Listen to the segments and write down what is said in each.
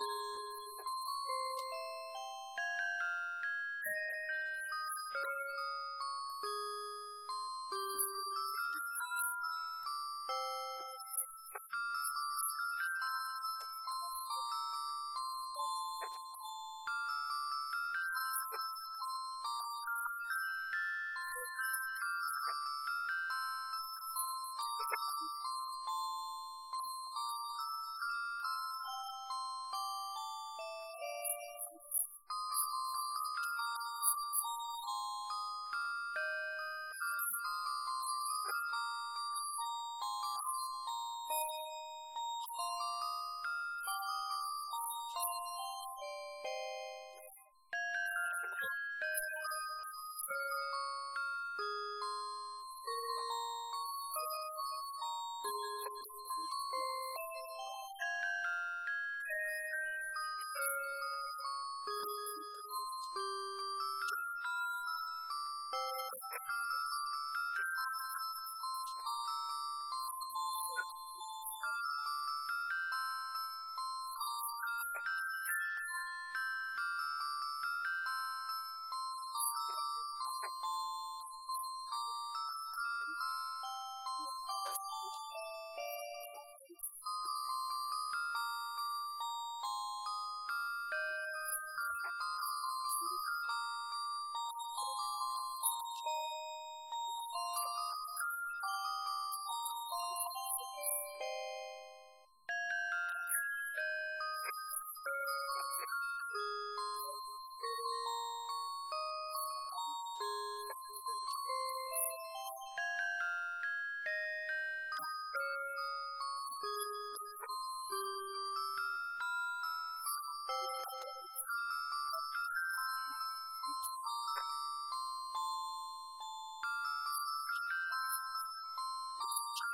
you you. え?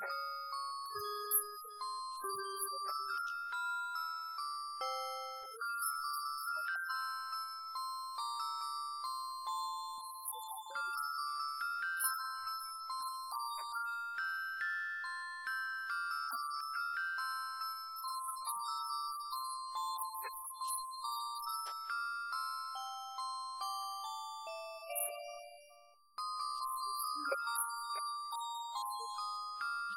you you